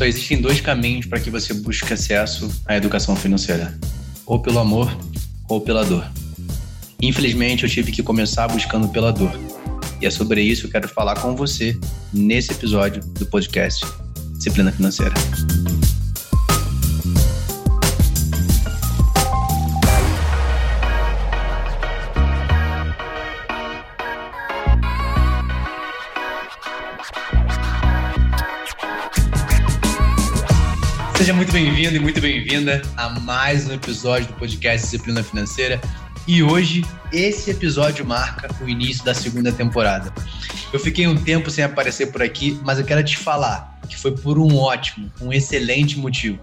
Só existem dois caminhos para que você busque acesso à educação financeira: ou pelo amor ou pela dor. Infelizmente, eu tive que começar buscando pela dor. E é sobre isso que eu quero falar com você nesse episódio do podcast Disciplina Financeira. Seja muito bem-vindo e muito bem-vinda a mais um episódio do podcast Disciplina Financeira. E hoje, esse episódio marca o início da segunda temporada. Eu fiquei um tempo sem aparecer por aqui, mas eu quero te falar que foi por um ótimo, um excelente motivo.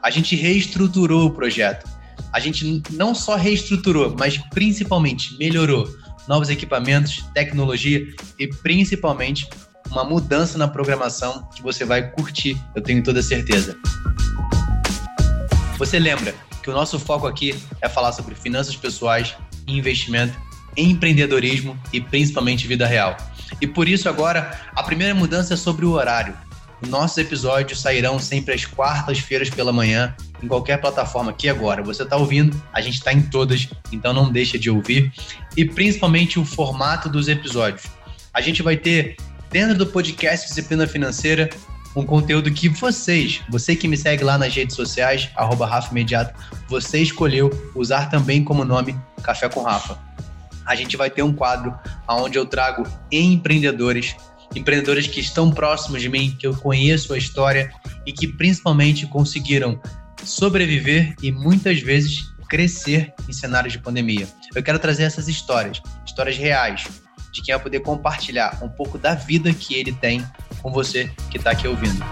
A gente reestruturou o projeto. A gente não só reestruturou, mas principalmente melhorou novos equipamentos, tecnologia e principalmente uma mudança na programação que você vai curtir, eu tenho toda certeza. Você lembra que o nosso foco aqui é falar sobre finanças pessoais, investimento, empreendedorismo e principalmente vida real. E por isso agora a primeira mudança é sobre o horário. Nossos episódios sairão sempre às quartas-feiras pela manhã em qualquer plataforma aqui agora. Você está ouvindo? A gente está em todas, então não deixa de ouvir. E principalmente o formato dos episódios. A gente vai ter dentro do podcast Disciplina Financeira um conteúdo que vocês, você que me segue lá nas redes sociais, arroba Rafa Imediato, você escolheu usar também como nome Café com Rafa. A gente vai ter um quadro onde eu trago empreendedores, empreendedores que estão próximos de mim, que eu conheço a história e que principalmente conseguiram sobreviver e muitas vezes crescer em cenários de pandemia. Eu quero trazer essas histórias, histórias reais, de quem vai poder compartilhar um pouco da vida que ele tem com você que está aqui ouvindo.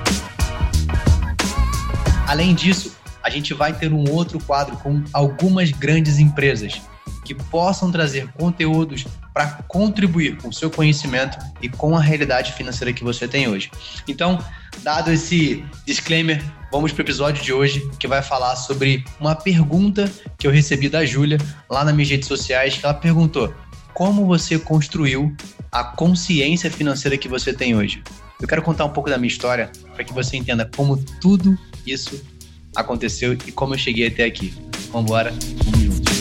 Além disso, a gente vai ter um outro quadro com algumas grandes empresas que possam trazer conteúdos para contribuir com o seu conhecimento e com a realidade financeira que você tem hoje. Então, dado esse disclaimer, vamos para o episódio de hoje que vai falar sobre uma pergunta que eu recebi da Júlia lá nas minhas redes sociais, que ela perguntou: como você construiu a consciência financeira que você tem hoje. Eu quero contar um pouco da minha história para que você entenda como tudo isso aconteceu e como eu cheguei até aqui. Vamos embora, vamos juntos.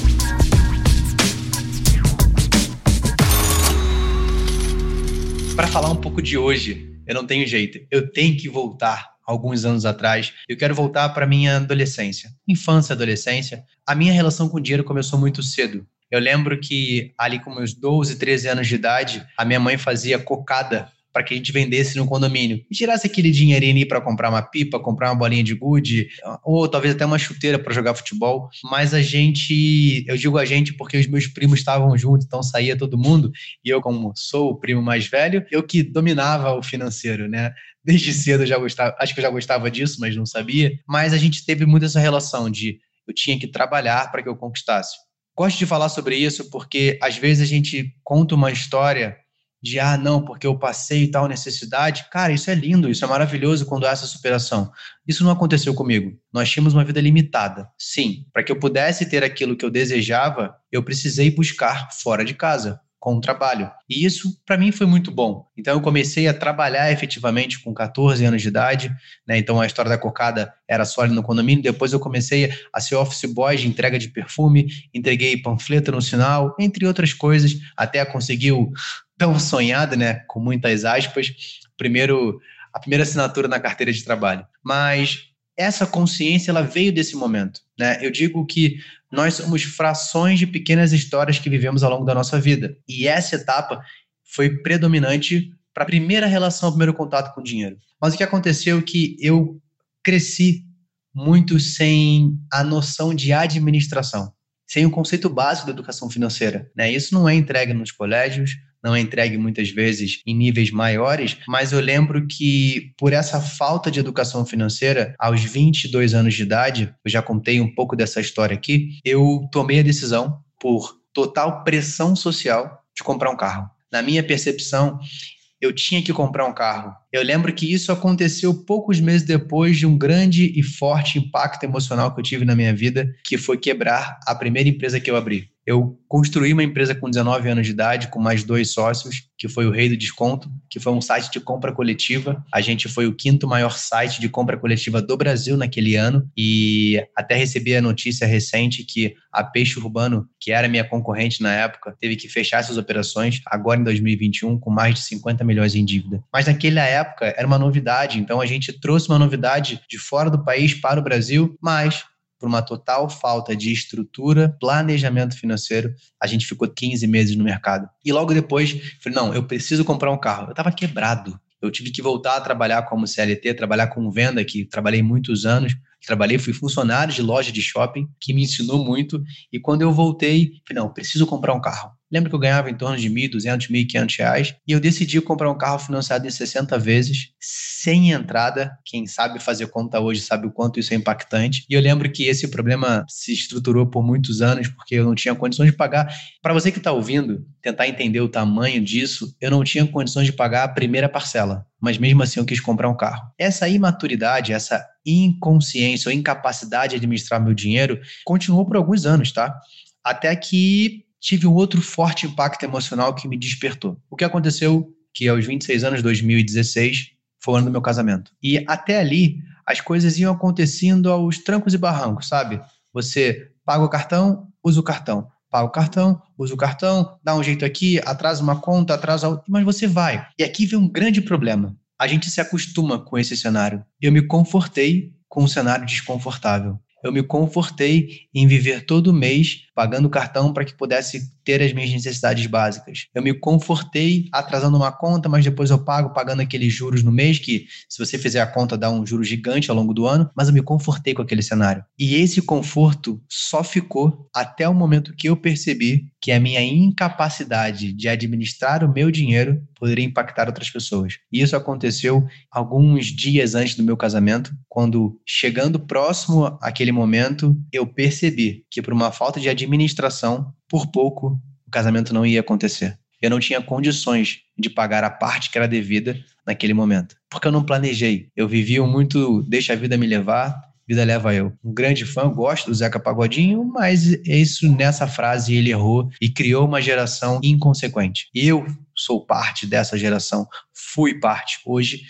Para falar um pouco de hoje, eu não tenho jeito. Eu tenho que voltar alguns anos atrás. Eu quero voltar para minha adolescência, infância, adolescência. A minha relação com o dinheiro começou muito cedo. Eu lembro que ali com meus 12, 13 anos de idade, a minha mãe fazia cocada para que a gente vendesse no condomínio e tirasse aquele dinheirinho para comprar uma pipa, comprar uma bolinha de gude, ou talvez até uma chuteira para jogar futebol. Mas a gente, eu digo a gente porque os meus primos estavam juntos, então saía todo mundo, e eu, como sou o primo mais velho, eu que dominava o financeiro, né? Desde cedo eu já gostava, acho que eu já gostava disso, mas não sabia. Mas a gente teve muito essa relação de eu tinha que trabalhar para que eu conquistasse. Gosto de falar sobre isso porque às vezes a gente conta uma história de ah, não, porque eu passei tal necessidade. Cara, isso é lindo, isso é maravilhoso quando há essa superação. Isso não aconteceu comigo. Nós tínhamos uma vida limitada. Sim, para que eu pudesse ter aquilo que eu desejava, eu precisei buscar fora de casa com o trabalho. E isso, para mim, foi muito bom. Então, eu comecei a trabalhar efetivamente com 14 anos de idade. Né? Então, a história da cocada era só ali no condomínio. Depois, eu comecei a ser office boy de entrega de perfume, entreguei panfleto no sinal, entre outras coisas, até conseguir o tão sonhado, né? com muitas aspas, primeiro, a primeira assinatura na carteira de trabalho. Mas essa consciência ela veio desse momento. Né? Eu digo que nós somos frações de pequenas histórias que vivemos ao longo da nossa vida. E essa etapa foi predominante para a primeira relação, o primeiro contato com o dinheiro. Mas o que aconteceu é que eu cresci muito sem a noção de administração, sem o conceito básico da educação financeira. Né? Isso não é entregue nos colégios, não é entregue muitas vezes em níveis maiores, mas eu lembro que por essa falta de educação financeira, aos 22 anos de idade, eu já contei um pouco dessa história aqui, eu tomei a decisão por total pressão social de comprar um carro. Na minha percepção, eu tinha que comprar um carro. Eu lembro que isso aconteceu poucos meses depois de um grande e forte impacto emocional que eu tive na minha vida, que foi quebrar a primeira empresa que eu abri. Eu construí uma empresa com 19 anos de idade, com mais dois sócios, que foi o Rei do Desconto, que foi um site de compra coletiva. A gente foi o quinto maior site de compra coletiva do Brasil naquele ano e até recebi a notícia recente que a Peixe Urbano, que era minha concorrente na época, teve que fechar suas operações agora em 2021 com mais de 50 milhões em dívida. Mas naquela época era uma novidade, então a gente trouxe uma novidade de fora do país para o Brasil, mas por uma total falta de estrutura, planejamento financeiro, a gente ficou 15 meses no mercado. E logo depois, falei, não, eu preciso comprar um carro. Eu estava quebrado. Eu tive que voltar a trabalhar como CLT, trabalhar com venda, que trabalhei muitos anos. Trabalhei, fui funcionário de loja de shopping, que me ensinou muito. E quando eu voltei, falei, não, preciso comprar um carro. Lembro que eu ganhava em torno de 1.200, 1.500 reais e eu decidi comprar um carro financiado em 60 vezes, sem entrada. Quem sabe fazer conta hoje sabe o quanto isso é impactante. E eu lembro que esse problema se estruturou por muitos anos porque eu não tinha condições de pagar. Para você que está ouvindo, tentar entender o tamanho disso, eu não tinha condições de pagar a primeira parcela, mas mesmo assim eu quis comprar um carro. Essa imaturidade, essa inconsciência ou incapacidade de administrar meu dinheiro continuou por alguns anos, tá? Até que tive um outro forte impacto emocional que me despertou. O que aconteceu que aos 26 anos, 2016, foi o ano do meu casamento. E até ali, as coisas iam acontecendo aos trancos e barrancos, sabe? Você paga o cartão, usa o cartão. Paga o cartão, usa o cartão, dá um jeito aqui, atrasa uma conta, atrasa outra, mas você vai. E aqui vem um grande problema. A gente se acostuma com esse cenário. Eu me confortei com um cenário desconfortável. Eu me confortei em viver todo mês pagando cartão para que pudesse ter as minhas necessidades básicas. Eu me confortei atrasando uma conta, mas depois eu pago pagando aqueles juros no mês, que se você fizer a conta dá um juro gigante ao longo do ano, mas eu me confortei com aquele cenário. E esse conforto só ficou até o momento que eu percebi que a minha incapacidade de administrar o meu dinheiro poderia impactar outras pessoas. E isso aconteceu alguns dias antes do meu casamento, quando chegando próximo àquele momento, eu percebi que por uma falta de administração administração, por pouco o casamento não ia acontecer. Eu não tinha condições de pagar a parte que era devida naquele momento. Porque eu não planejei. Eu vivia muito deixa a vida me levar, vida leva eu. Um grande fã, gosto do Zeca Pagodinho, mas isso nessa frase ele errou e criou uma geração inconsequente. Eu sou parte dessa geração, fui parte. Hoje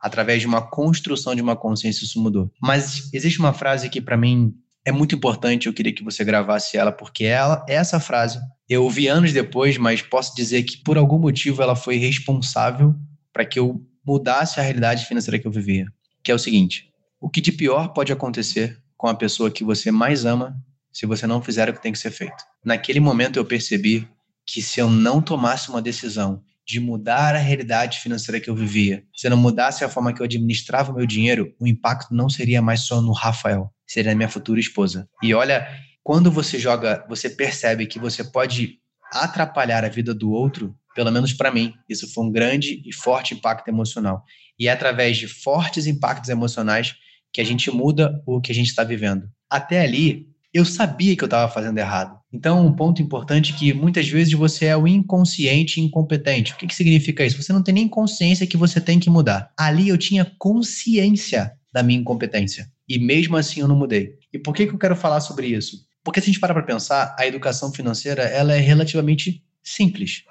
através de uma construção de uma consciência isso mudou. Mas existe uma frase que para mim é muito importante, eu queria que você gravasse ela, porque ela, essa frase eu ouvi anos depois, mas posso dizer que por algum motivo ela foi responsável para que eu mudasse a realidade financeira que eu vivia. Que é o seguinte: o que de pior pode acontecer com a pessoa que você mais ama se você não fizer o que tem que ser feito? Naquele momento eu percebi que se eu não tomasse uma decisão de mudar a realidade financeira que eu vivia, se eu não mudasse a forma que eu administrava o meu dinheiro, o impacto não seria mais só no Rafael, seria minha futura esposa. E olha, quando você joga, você percebe que você pode atrapalhar a vida do outro, pelo menos para mim, isso foi um grande e forte impacto emocional. E é através de fortes impactos emocionais que a gente muda o que a gente está vivendo. Até ali, eu sabia que eu estava fazendo errado. Então, um ponto importante é que muitas vezes você é o inconsciente incompetente. O que, que significa isso? Você não tem nem consciência que você tem que mudar. Ali eu tinha consciência da minha incompetência. E mesmo assim eu não mudei. E por que, que eu quero falar sobre isso? Porque se a gente para para pensar, a educação financeira ela é relativamente simples.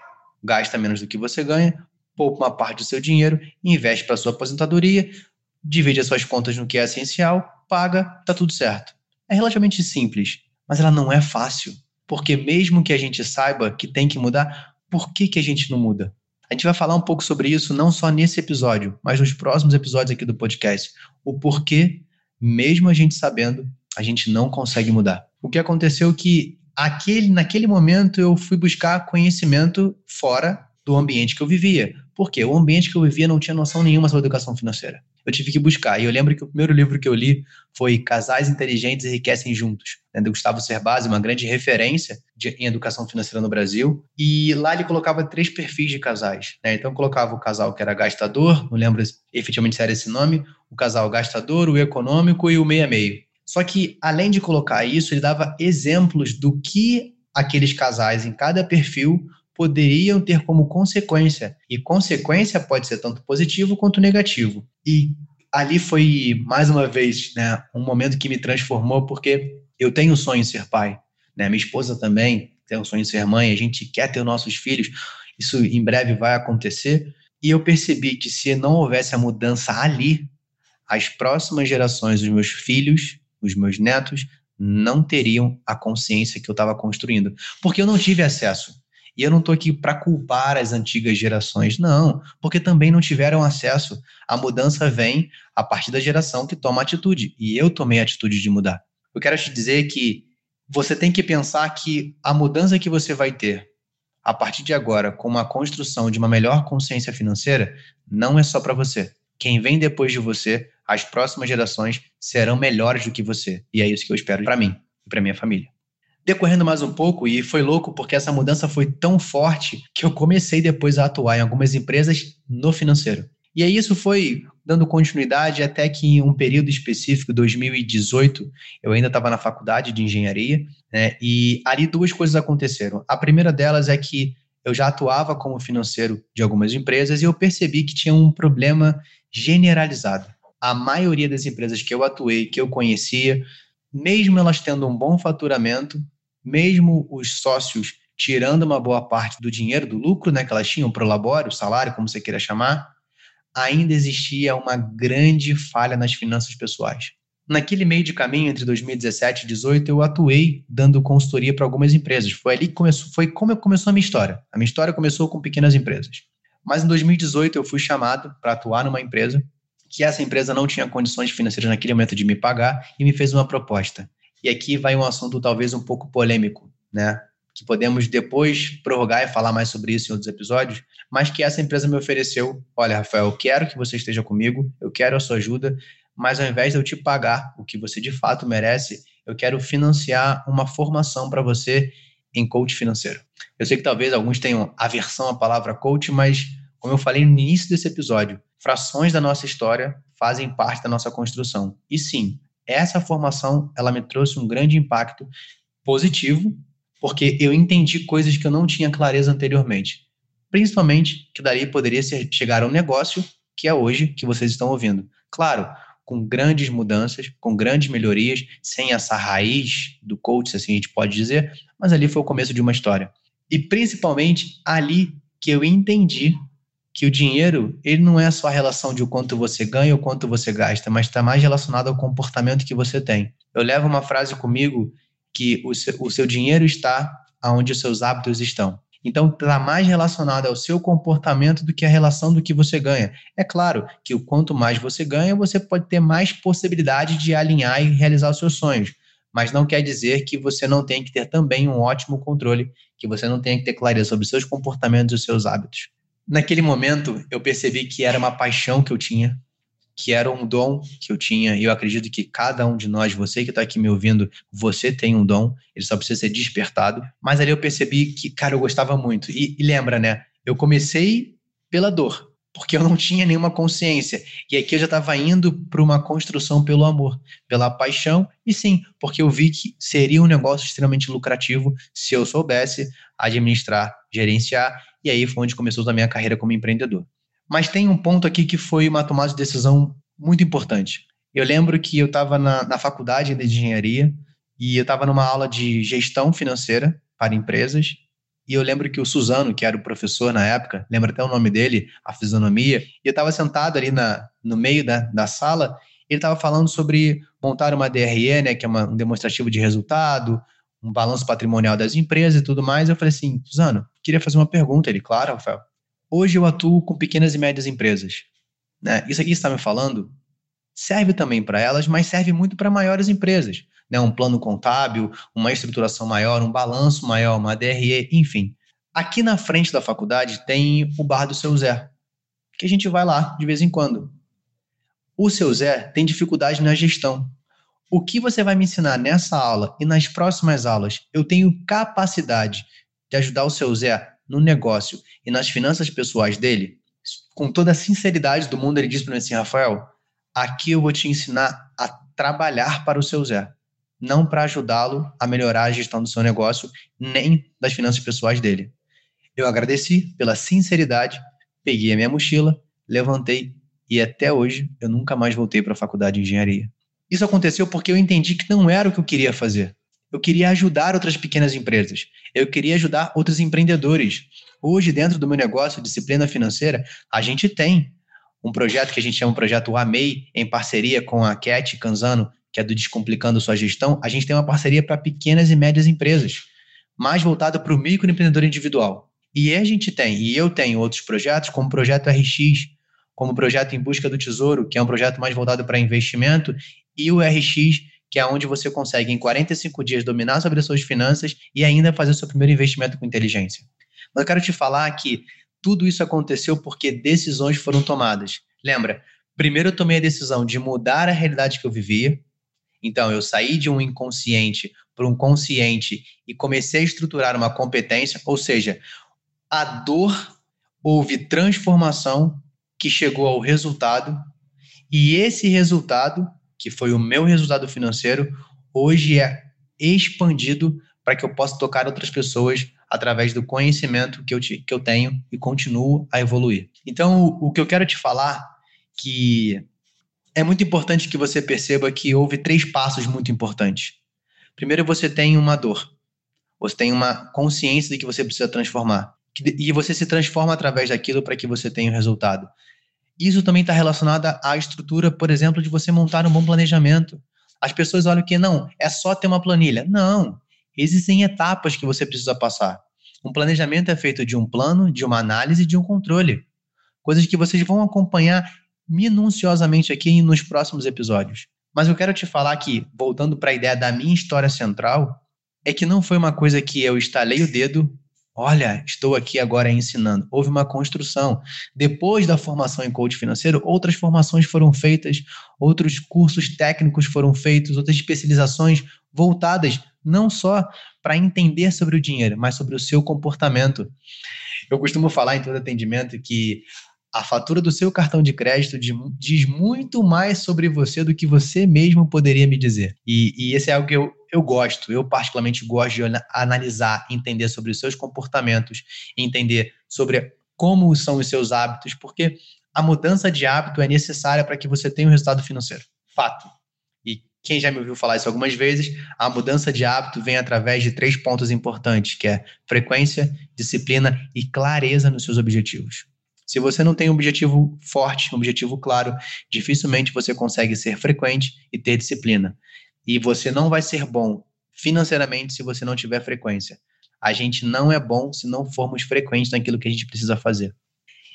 Gasta menos do que você ganha, poupa uma parte do seu dinheiro, investe para sua aposentadoria, divide as suas contas no que é essencial, paga, tá tudo certo. É relativamente simples, mas ela não é fácil. Porque mesmo que a gente saiba que tem que mudar, por que, que a gente não muda? A gente vai falar um pouco sobre isso não só nesse episódio, mas nos próximos episódios aqui do podcast. O porquê mesmo a gente sabendo, a gente não consegue mudar. O que aconteceu é que aquele, naquele momento eu fui buscar conhecimento fora do ambiente que eu vivia. Porque o ambiente que eu vivia não tinha noção nenhuma sobre educação financeira. Eu tive que buscar. E eu lembro que o primeiro livro que eu li foi Casais Inteligentes Enriquecem Juntos, né, do Gustavo Cerbasi, uma grande referência de, em educação financeira no Brasil. E lá ele colocava três perfis de casais. Né? Então colocava o casal que era gastador, não lembro efetivamente se era esse nome, o casal gastador, o econômico e o meia-meio. Só que, além de colocar isso, ele dava exemplos do que aqueles casais em cada perfil poderiam ter como consequência. E consequência pode ser tanto positivo quanto negativo. E ali foi, mais uma vez, né, um momento que me transformou, porque eu tenho o sonho de ser pai. Né? Minha esposa também tem o sonho de ser mãe, a gente quer ter nossos filhos, isso em breve vai acontecer. E eu percebi que se não houvesse a mudança ali, as próximas gerações, os meus filhos, os meus netos, não teriam a consciência que eu estava construindo. Porque eu não tive acesso. E eu não estou aqui para culpar as antigas gerações, não, porque também não tiveram acesso. A mudança vem a partir da geração que toma atitude. E eu tomei a atitude de mudar. Eu quero te dizer que você tem que pensar que a mudança que você vai ter a partir de agora com uma construção de uma melhor consciência financeira não é só para você. Quem vem depois de você, as próximas gerações serão melhores do que você. E é isso que eu espero para mim e para minha família decorrendo mais um pouco, e foi louco porque essa mudança foi tão forte que eu comecei depois a atuar em algumas empresas no financeiro. E aí isso foi dando continuidade até que em um período específico, 2018, eu ainda estava na faculdade de engenharia, né, e ali duas coisas aconteceram. A primeira delas é que eu já atuava como financeiro de algumas empresas e eu percebi que tinha um problema generalizado. A maioria das empresas que eu atuei, que eu conhecia, mesmo elas tendo um bom faturamento, mesmo os sócios tirando uma boa parte do dinheiro, do lucro né, que elas tinham para o labore, o salário, como você queira chamar, ainda existia uma grande falha nas finanças pessoais. Naquele meio de caminho, entre 2017 e 2018, eu atuei dando consultoria para algumas empresas. Foi ali que começou, foi como começou a minha história. A minha história começou com pequenas empresas. Mas em 2018 eu fui chamado para atuar numa empresa que essa empresa não tinha condições financeiras naquele momento de me pagar e me fez uma proposta. E aqui vai um assunto talvez um pouco polêmico, né? Que podemos depois prorrogar e falar mais sobre isso em outros episódios, mas que essa empresa me ofereceu: olha, Rafael, eu quero que você esteja comigo, eu quero a sua ajuda, mas ao invés de eu te pagar o que você de fato merece, eu quero financiar uma formação para você em coach financeiro. Eu sei que talvez alguns tenham aversão à palavra coach, mas como eu falei no início desse episódio, frações da nossa história fazem parte da nossa construção. E sim, essa formação ela me trouxe um grande impacto positivo, porque eu entendi coisas que eu não tinha clareza anteriormente. Principalmente que dali poderia ser, chegar a um negócio que é hoje que vocês estão ouvindo. Claro, com grandes mudanças, com grandes melhorias, sem essa raiz do coach, assim a gente pode dizer, mas ali foi o começo de uma história. E principalmente ali que eu entendi que o dinheiro ele não é só a relação de o quanto você ganha ou quanto você gasta, mas está mais relacionado ao comportamento que você tem. Eu levo uma frase comigo que o seu, o seu dinheiro está onde os seus hábitos estão. Então, está mais relacionado ao seu comportamento do que a relação do que você ganha. É claro que o quanto mais você ganha, você pode ter mais possibilidade de alinhar e realizar os seus sonhos. Mas não quer dizer que você não tem que ter também um ótimo controle, que você não tenha que ter clareza sobre seus comportamentos e seus hábitos. Naquele momento, eu percebi que era uma paixão que eu tinha, que era um dom que eu tinha, e eu acredito que cada um de nós, você que está aqui me ouvindo, você tem um dom, ele só precisa ser despertado. Mas ali eu percebi que, cara, eu gostava muito. E, e lembra, né? Eu comecei pela dor, porque eu não tinha nenhuma consciência. E aqui eu já estava indo para uma construção pelo amor, pela paixão, e sim, porque eu vi que seria um negócio extremamente lucrativo se eu soubesse administrar, gerenciar e aí foi onde começou a minha carreira como empreendedor. Mas tem um ponto aqui que foi uma tomada de decisão muito importante. Eu lembro que eu estava na, na faculdade de engenharia e eu estava numa aula de gestão financeira para empresas. E eu lembro que o Suzano, que era o professor na época, lembra até o nome dele, a fisionomia, e eu estava sentado ali na, no meio da, da sala, ele estava falando sobre montar uma DRE, né, que é uma, um demonstrativo de resultado, um balanço patrimonial das empresas e tudo mais. Eu falei assim, Suzano, queria fazer uma pergunta. Ele, claro, Rafael. Hoje eu atuo com pequenas e médias empresas. Né? Isso aqui está me falando serve também para elas, mas serve muito para maiores empresas. Né? Um plano contábil, uma estruturação maior, um balanço maior, uma DRE, enfim. Aqui na frente da faculdade tem o bar do seu Zé, que a gente vai lá de vez em quando. O seu Zé tem dificuldade na gestão. O que você vai me ensinar nessa aula e nas próximas aulas, eu tenho capacidade de ajudar o seu Zé no negócio e nas finanças pessoais dele? Com toda a sinceridade do mundo, ele diz para mim assim: Rafael, aqui eu vou te ensinar a trabalhar para o seu Zé, não para ajudá-lo a melhorar a gestão do seu negócio, nem das finanças pessoais dele. Eu agradeci pela sinceridade, peguei a minha mochila, levantei e até hoje eu nunca mais voltei para a faculdade de engenharia. Isso aconteceu porque eu entendi que não era o que eu queria fazer. Eu queria ajudar outras pequenas empresas. Eu queria ajudar outros empreendedores. Hoje, dentro do meu negócio, disciplina financeira, a gente tem um projeto que a gente chama de projeto AMEI, em parceria com a Cat Canzano, que é do Descomplicando Sua Gestão. A gente tem uma parceria para pequenas e médias empresas, mais voltada para o microempreendedor individual. E a gente tem, e eu tenho outros projetos, como o projeto RX, como o projeto Em Busca do Tesouro, que é um projeto mais voltado para investimento, e o RX, que é onde você consegue, em 45 dias, dominar sobre as suas finanças e ainda fazer o seu primeiro investimento com inteligência. Mas eu quero te falar que tudo isso aconteceu porque decisões foram tomadas. Lembra? Primeiro eu tomei a decisão de mudar a realidade que eu vivia. Então, eu saí de um inconsciente para um consciente e comecei a estruturar uma competência, ou seja, a dor houve transformação que chegou ao resultado, e esse resultado que foi o meu resultado financeiro, hoje é expandido para que eu possa tocar outras pessoas através do conhecimento que eu, te, que eu tenho e continuo a evoluir. Então, o, o que eu quero te falar que é muito importante que você perceba que houve três passos muito importantes. Primeiro, você tem uma dor. Você tem uma consciência de que você precisa transformar. E você se transforma através daquilo para que você tenha o um resultado. Isso também está relacionado à estrutura, por exemplo, de você montar um bom planejamento. As pessoas olham que não, é só ter uma planilha. Não, existem etapas que você precisa passar. Um planejamento é feito de um plano, de uma análise e de um controle. Coisas que vocês vão acompanhar minuciosamente aqui nos próximos episódios. Mas eu quero te falar que, voltando para a ideia da minha história central, é que não foi uma coisa que eu estalei o dedo Olha, estou aqui agora ensinando. Houve uma construção. Depois da formação em coach financeiro, outras formações foram feitas, outros cursos técnicos foram feitos, outras especializações voltadas não só para entender sobre o dinheiro, mas sobre o seu comportamento. Eu costumo falar em todo atendimento que a fatura do seu cartão de crédito diz muito mais sobre você do que você mesmo poderia me dizer. E, e esse é algo que eu, eu gosto, eu particularmente gosto de analisar, entender sobre os seus comportamentos, entender sobre como são os seus hábitos, porque a mudança de hábito é necessária para que você tenha um resultado financeiro. Fato. E quem já me ouviu falar isso algumas vezes, a mudança de hábito vem através de três pontos importantes, que é frequência, disciplina e clareza nos seus objetivos. Se você não tem um objetivo forte, um objetivo claro, dificilmente você consegue ser frequente e ter disciplina. E você não vai ser bom financeiramente se você não tiver frequência. A gente não é bom se não formos frequentes naquilo que a gente precisa fazer.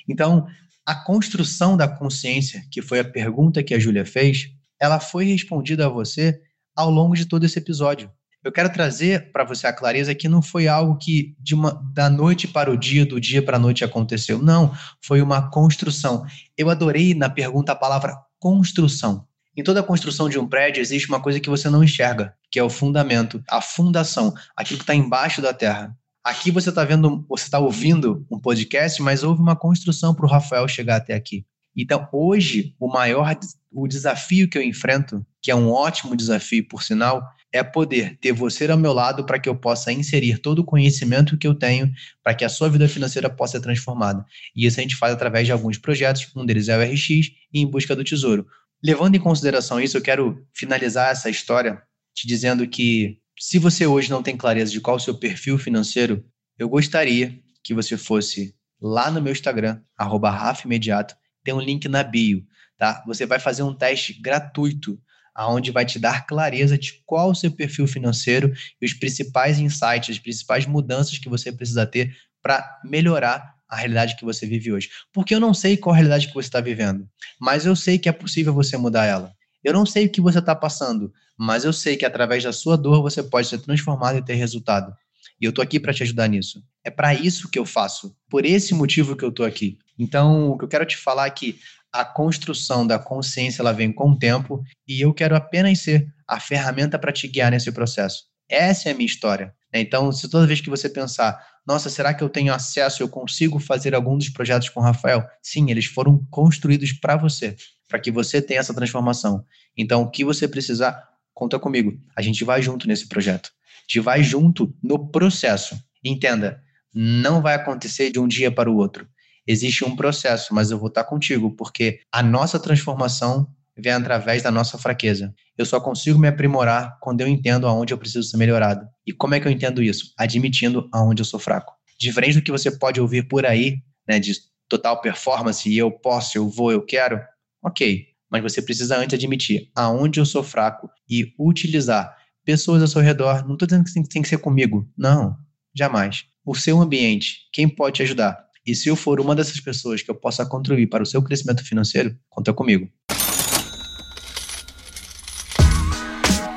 Então, a construção da consciência, que foi a pergunta que a Júlia fez, ela foi respondida a você ao longo de todo esse episódio. Eu quero trazer para você a clareza que não foi algo que de uma, da noite para o dia, do dia para a noite aconteceu. Não, foi uma construção. Eu adorei na pergunta a palavra construção. Em toda a construção de um prédio existe uma coisa que você não enxerga, que é o fundamento, a fundação, aquilo que está embaixo da terra. Aqui você está vendo, você está ouvindo um podcast, mas houve uma construção para o Rafael chegar até aqui. Então, hoje, o maior o desafio que eu enfrento, que é um ótimo desafio, por sinal, é poder ter você ao meu lado para que eu possa inserir todo o conhecimento que eu tenho para que a sua vida financeira possa ser transformada. E isso a gente faz através de alguns projetos, um deles é o RX e Em Busca do Tesouro. Levando em consideração isso, eu quero finalizar essa história te dizendo que se você hoje não tem clareza de qual é o seu perfil financeiro, eu gostaria que você fosse lá no meu Instagram, @rafimediato, tem um link na bio, tá? Você vai fazer um teste gratuito aonde vai te dar clareza de qual o seu perfil financeiro e os principais insights, as principais mudanças que você precisa ter para melhorar a realidade que você vive hoje. Porque eu não sei qual a realidade que você está vivendo, mas eu sei que é possível você mudar ela. Eu não sei o que você está passando, mas eu sei que através da sua dor você pode ser transformado e ter resultado. E eu estou aqui para te ajudar nisso. É para isso que eu faço, por esse motivo que eu estou aqui. Então, o que eu quero te falar é que a construção da consciência ela vem com o tempo e eu quero apenas ser a ferramenta para te guiar nesse processo. Essa é a minha história. Então, se toda vez que você pensar, nossa, será que eu tenho acesso, eu consigo fazer algum dos projetos com o Rafael? Sim, eles foram construídos para você, para que você tenha essa transformação. Então, o que você precisar, conta comigo. A gente vai junto nesse projeto. A gente vai junto no processo. Entenda, não vai acontecer de um dia para o outro. Existe um processo, mas eu vou estar contigo, porque a nossa transformação vem através da nossa fraqueza. Eu só consigo me aprimorar quando eu entendo aonde eu preciso ser melhorado. E como é que eu entendo isso? Admitindo aonde eu sou fraco. Diferente do que você pode ouvir por aí, né, de total performance, e eu posso, eu vou, eu quero, ok. Mas você precisa antes admitir aonde eu sou fraco e utilizar pessoas ao seu redor. Não estou dizendo que tem que ser comigo. Não, jamais. O seu ambiente, quem pode te ajudar? E se eu for uma dessas pessoas que eu possa contribuir para o seu crescimento financeiro, conta comigo.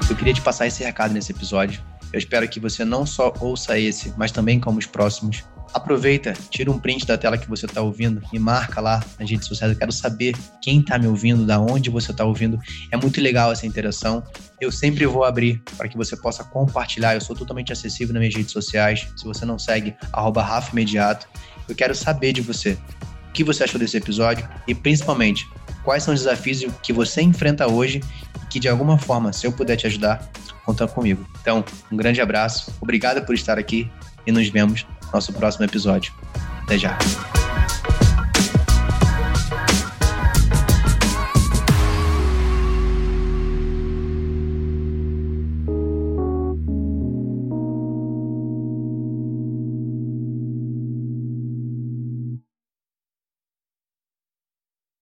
Eu queria te passar esse recado nesse episódio. Eu espero que você não só ouça esse, mas também como os próximos. Aproveita, tira um print da tela que você está ouvindo e marca lá nas redes sociais. Eu quero saber quem está me ouvindo, da onde você está ouvindo. É muito legal essa interação. Eu sempre vou abrir para que você possa compartilhar. Eu sou totalmente acessível nas minhas redes sociais. Se você não segue, arroba Rafa Imediato. Eu quero saber de você. O que você achou desse episódio e, principalmente, quais são os desafios que você enfrenta hoje e que, de alguma forma, se eu puder te ajudar, conta comigo. Então, um grande abraço, obrigado por estar aqui e nos vemos nosso próximo episódio. Até já!